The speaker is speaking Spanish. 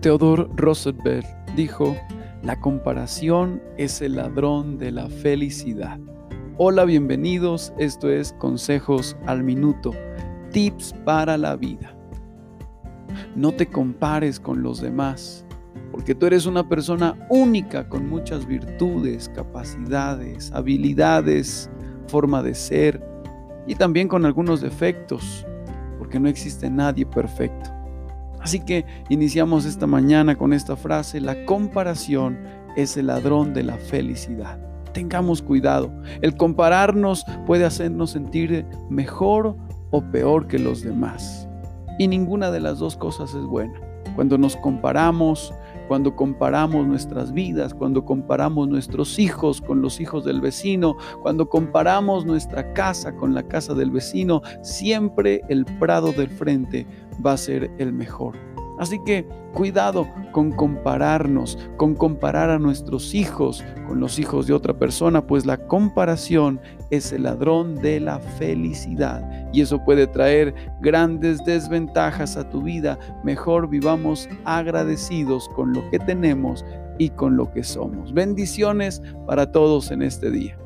Theodore Roosevelt dijo, la comparación es el ladrón de la felicidad. Hola, bienvenidos, esto es Consejos al Minuto, tips para la vida. No te compares con los demás, porque tú eres una persona única con muchas virtudes, capacidades, habilidades, forma de ser y también con algunos defectos, porque no existe nadie perfecto. Así que iniciamos esta mañana con esta frase, la comparación es el ladrón de la felicidad. Tengamos cuidado, el compararnos puede hacernos sentir mejor o peor que los demás. Y ninguna de las dos cosas es buena. Cuando nos comparamos, cuando comparamos nuestras vidas, cuando comparamos nuestros hijos con los hijos del vecino, cuando comparamos nuestra casa con la casa del vecino, siempre el prado del frente va a ser el mejor. Así que cuidado con compararnos, con comparar a nuestros hijos con los hijos de otra persona, pues la comparación es el ladrón de la felicidad y eso puede traer grandes desventajas a tu vida. Mejor vivamos agradecidos con lo que tenemos y con lo que somos. Bendiciones para todos en este día.